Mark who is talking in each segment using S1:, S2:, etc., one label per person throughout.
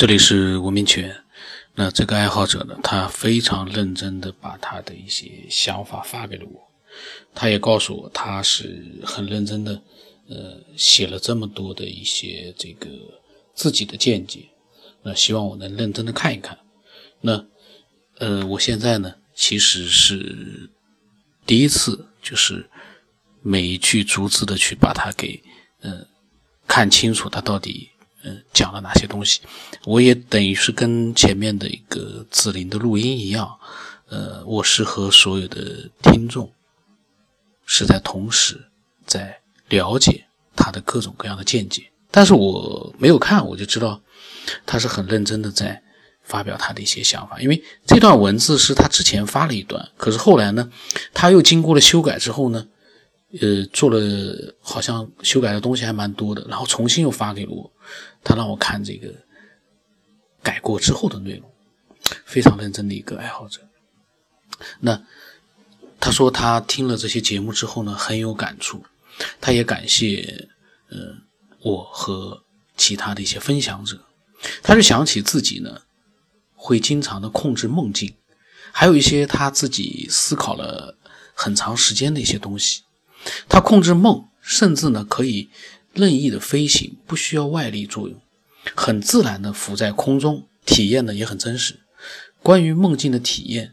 S1: 这里是文明犬。那这个爱好者呢，他非常认真的把他的一些想法发给了我。他也告诉我，他是很认真的，呃，写了这么多的一些这个自己的见解。那希望我能认真的看一看。那，呃，我现在呢，其实是第一次，就是每一句逐字的去把它给，呃，看清楚，他到底。嗯，讲了哪些东西？我也等于是跟前面的一个紫林的录音一样，呃，我是和所有的听众是在同时在了解他的各种各样的见解，但是我没有看，我就知道他是很认真的在发表他的一些想法。因为这段文字是他之前发了一段，可是后来呢，他又经过了修改之后呢，呃，做了好像修改的东西还蛮多的，然后重新又发给了我。他让我看这个改过之后的内容，非常认真的一个爱好者。那他说他听了这些节目之后呢，很有感触。他也感谢呃我和其他的一些分享者。他就想起自己呢，会经常的控制梦境，还有一些他自己思考了很长时间的一些东西。他控制梦，甚至呢可以。任意的飞行不需要外力作用，很自然的浮在空中，体验呢也很真实。关于梦境的体验，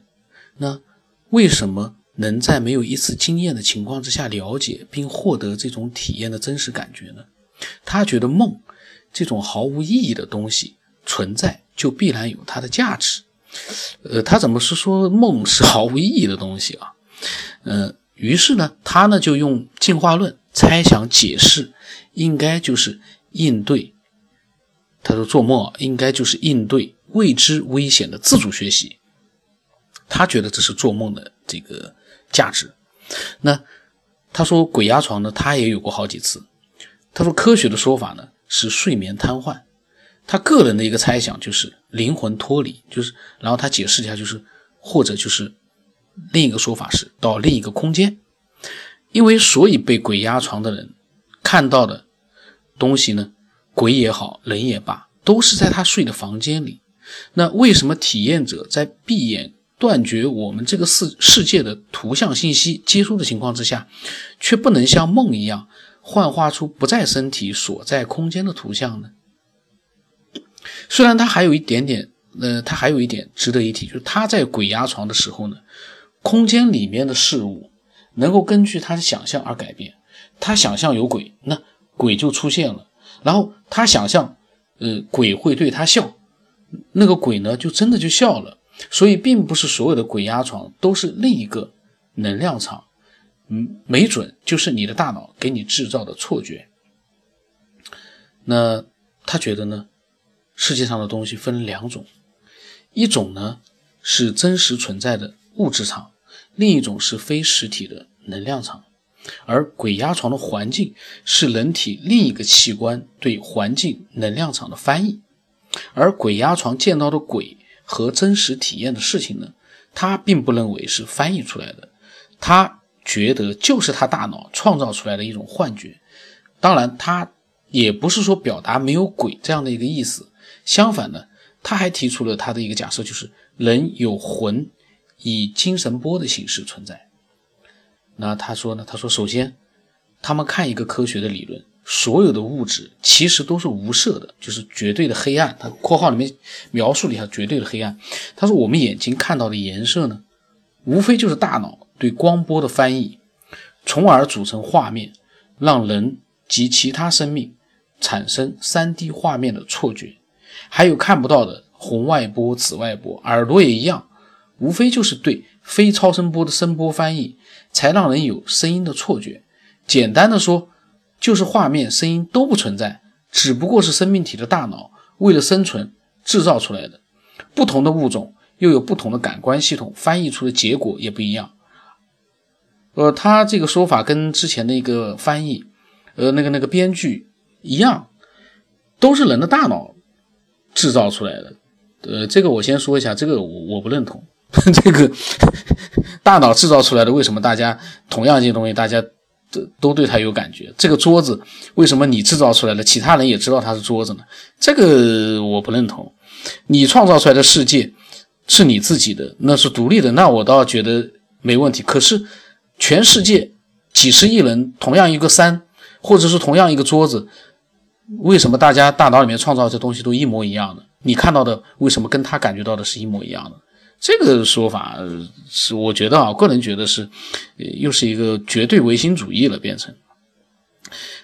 S1: 那为什么能在没有一次经验的情况之下了解并获得这种体验的真实感觉呢？他觉得梦这种毫无意义的东西存在就必然有它的价值。呃，他怎么是说梦是毫无意义的东西啊？呃，于是呢，他呢就用进化论猜想解释。应该就是应对，他说做梦应该就是应对未知危险的自主学习，他觉得这是做梦的这个价值。那他说鬼压床呢，他也有过好几次。他说科学的说法呢是睡眠瘫痪，他个人的一个猜想就是灵魂脱离，就是然后他解释一下，就是或者就是另一个说法是到另一个空间，因为所以被鬼压床的人看到的。东西呢，鬼也好，人也罢，都是在他睡的房间里。那为什么体验者在闭眼断绝我们这个世世界的图像信息接收的情况之下，却不能像梦一样幻化出不在身体所在空间的图像呢？虽然他还有一点点，呃，他还有一点值得一提，就是他在鬼压床的时候呢，空间里面的事物能够根据他的想象而改变。他想象有鬼，那。鬼就出现了，然后他想象，呃，鬼会对他笑，那个鬼呢，就真的就笑了。所以，并不是所有的鬼压床都是另一个能量场，嗯，没准就是你的大脑给你制造的错觉。那他觉得呢，世界上的东西分两种，一种呢是真实存在的物质场，另一种是非实体的能量场。而鬼压床的环境是人体另一个器官对环境能量场的翻译，而鬼压床见到的鬼和真实体验的事情呢，他并不认为是翻译出来的，他觉得就是他大脑创造出来的一种幻觉。当然，他也不是说表达没有鬼这样的一个意思，相反呢，他还提出了他的一个假设，就是人有魂，以精神波的形式存在。那他说呢？他说，首先，他们看一个科学的理论，所有的物质其实都是无色的，就是绝对的黑暗。他括号里面描述了一下绝对的黑暗。他说，我们眼睛看到的颜色呢，无非就是大脑对光波的翻译，从而组成画面，让人及其他生命产生 3D 画面的错觉。还有看不到的红外波、紫外波，耳朵也一样，无非就是对非超声波的声波翻译。才让人有声音的错觉。简单的说，就是画面、声音都不存在，只不过是生命体的大脑为了生存制造出来的。不同的物种又有不同的感官系统，翻译出的结果也不一样。呃，他这个说法跟之前的一个翻译，呃，那个那个编剧一样，都是人的大脑制造出来的。呃，这个我先说一下，这个我我不认同。这个大脑制造出来的，为什么大家同样一些东西，大家都都对它有感觉？这个桌子为什么你制造出来的，其他人也知道它是桌子呢？这个我不认同。你创造出来的世界是你自己的，那是独立的，那我倒觉得没问题。可是全世界几十亿人，同样一个山，或者是同样一个桌子，为什么大家大脑里面创造这东西都一模一样的？你看到的为什么跟他感觉到的是一模一样的？这个说法是我觉得啊，个人觉得是，又是一个绝对唯心主义了，变成。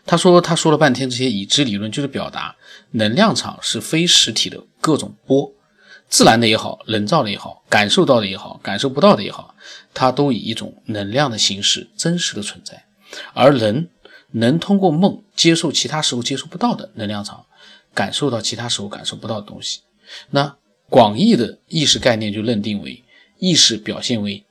S1: 他说他说了半天这些已知理论，就是表达能量场是非实体的各种波，自然的也好，人造的也好，感受到的也好，感受不到的也好，它都以一种能量的形式真实的存在，而人能通过梦接受其他时候接受不到的能量场，感受到其他时候感受不到的东西。那。广义的意识概念就认定为意识表现为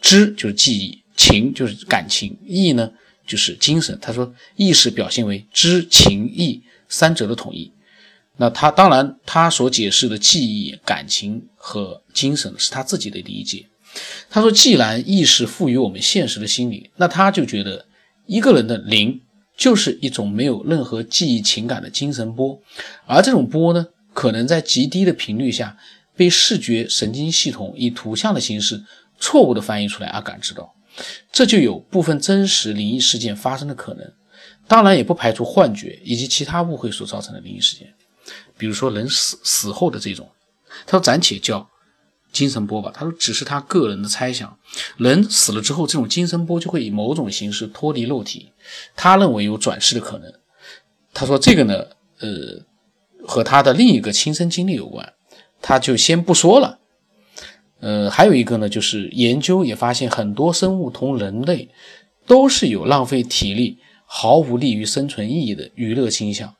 S1: 知就是记忆，情就是感情，意呢就是精神。他说意识表现为知情意三者的统一。那他当然他所解释的记忆、感情和精神是他自己的理解。他说，既然意识赋予我们现实的心理，那他就觉得一个人的灵就是一种没有任何记忆情感的精神波，而这种波呢？可能在极低的频率下，被视觉神经系统以图像的形式错误的翻译出来而感知到，这就有部分真实灵异事件发生的可能。当然，也不排除幻觉以及其他误会所造成的灵异事件，比如说人死死后的这种。他说暂且叫精神波吧。他说只是他个人的猜想。人死了之后，这种精神波就会以某种形式脱离肉体。他认为有转世的可能。他说这个呢，呃。和他的另一个亲身经历有关，他就先不说了。呃，还有一个呢，就是研究也发现，很多生物同人类都是有浪费体力、毫无利于生存意义的娱乐倾向，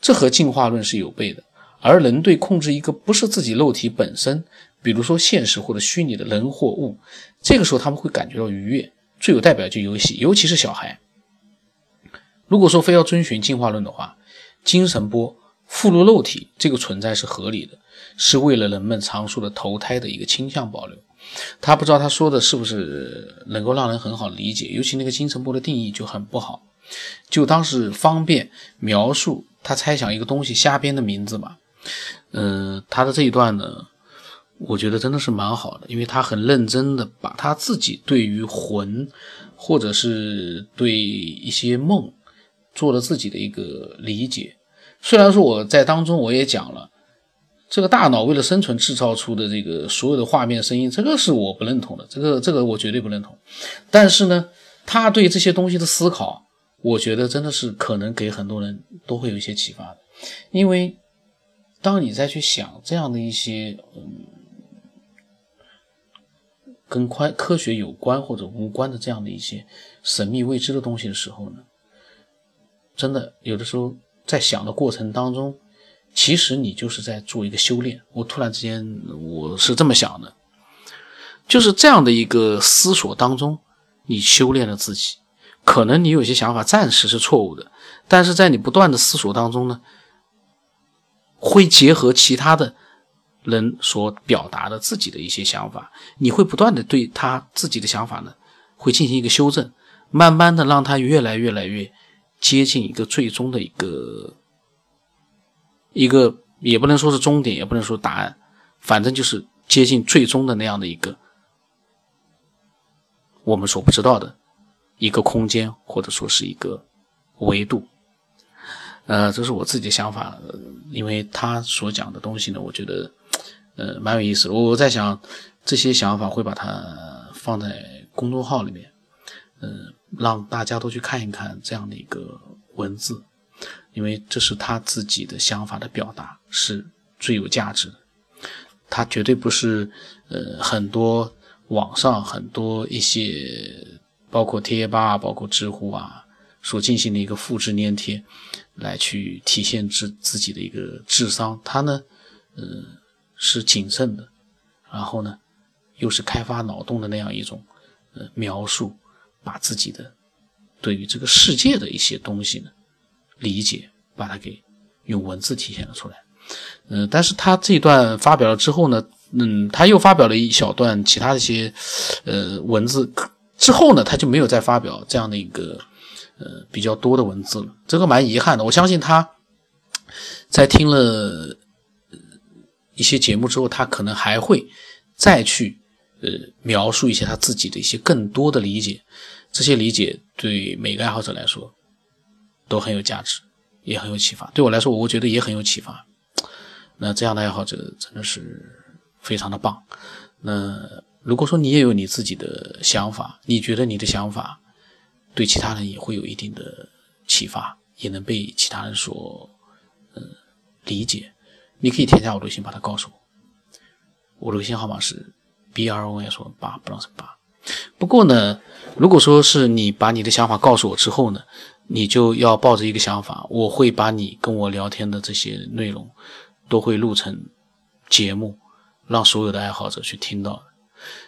S1: 这和进化论是有悖的。而人对控制一个不是自己肉体本身，比如说现实或者虚拟的人或物，这个时候他们会感觉到愉悦。最有代表就游戏，尤其是小孩。如果说非要遵循进化论的话，精神波。附入肉体这个存在是合理的，是为了人们常说的投胎的一个倾向保留。他不知道他说的是不是能够让人很好理解，尤其那个精神波的定义就很不好，就当是方便描述他猜想一个东西瞎编的名字吧。嗯，他的这一段呢，我觉得真的是蛮好的，因为他很认真的把他自己对于魂或者是对一些梦做了自己的一个理解。虽然说我在当中我也讲了，这个大脑为了生存制造出的这个所有的画面、声音，这个是我不认同的，这个这个我绝对不认同。但是呢，他对这些东西的思考，我觉得真的是可能给很多人都会有一些启发的。因为当你再去想这样的一些嗯跟科科学有关或者无关的这样的一些神秘未知的东西的时候呢，真的有的时候。在想的过程当中，其实你就是在做一个修炼。我突然之间我是这么想的，就是这样的一个思索当中，你修炼了自己。可能你有些想法暂时是错误的，但是在你不断的思索当中呢，会结合其他的人所表达的自己的一些想法，你会不断的对他自己的想法呢，会进行一个修正，慢慢的让他越来越来越。接近一个最终的一个一个，也不能说是终点，也不能说答案，反正就是接近最终的那样的一个我们所不知道的一个空间，或者说是一个维度。呃，这是我自己的想法，因为他所讲的东西呢，我觉得呃蛮有意思。我在想这些想法会把它放在公众号里面，嗯。让大家都去看一看这样的一个文字，因为这是他自己的想法的表达，是最有价值的。他绝对不是呃很多网上很多一些，包括贴吧、包括知乎啊，所进行的一个复制粘贴，来去体现自自己的一个智商。他呢，呃，是谨慎的，然后呢，又是开发脑洞的那样一种呃描述。把自己的对于这个世界的一些东西呢理解，把它给用文字体现了出来。嗯，但是他这一段发表了之后呢，嗯，他又发表了一小段其他的一些呃文字之后呢，他就没有再发表这样的一个呃比较多的文字了。这个蛮遗憾的。我相信他在听了一些节目之后，他可能还会再去呃描述一些他自己的一些更多的理解。这些理解对每个爱好者来说都很有价值，也很有启发。对我来说，我觉得也很有启发。那这样的爱好者真的是非常的棒。那如果说你也有你自己的想法，你觉得你的想法对其他人也会有一定的启发，也能被其他人所嗯理解，你可以添加我微信，把它告诉我。我的微信号码是 b r o s 八不让成八。不过呢，如果说是你把你的想法告诉我之后呢，你就要抱着一个想法，我会把你跟我聊天的这些内容。都会录成节目，让所有的爱好者去听到。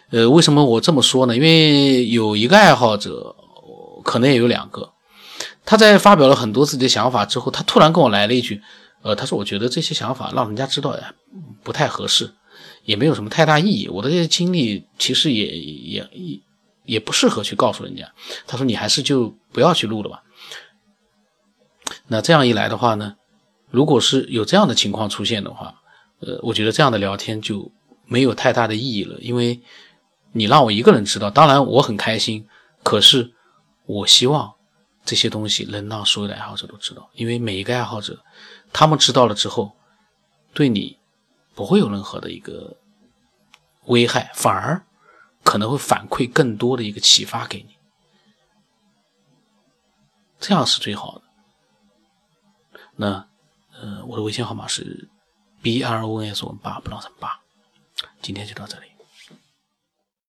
S1: 呃，为什么我这么说呢？因为有一个爱好者，可能也有两个，他在发表了很多自己的想法之后，他突然跟我来了一句：“呃，他说我觉得这些想法让人家知道呀，不太合适，也没有什么太大意义。我的这些经历其实也也也也不适合去告诉人家。”他说：“你还是就不要去录了吧。”那这样一来的话呢？如果是有这样的情况出现的话，呃，我觉得这样的聊天就没有太大的意义了，因为你让我一个人知道，当然我很开心，可是我希望这些东西能让所有的爱好者都知道，因为每一个爱好者，他们知道了之后，对你不会有任何的一个危害，反而可能会反馈更多的一个启发给你，这样是最好的。那。呃，我的微信号码是 b r o n s 八，不让成八。今天就到这里。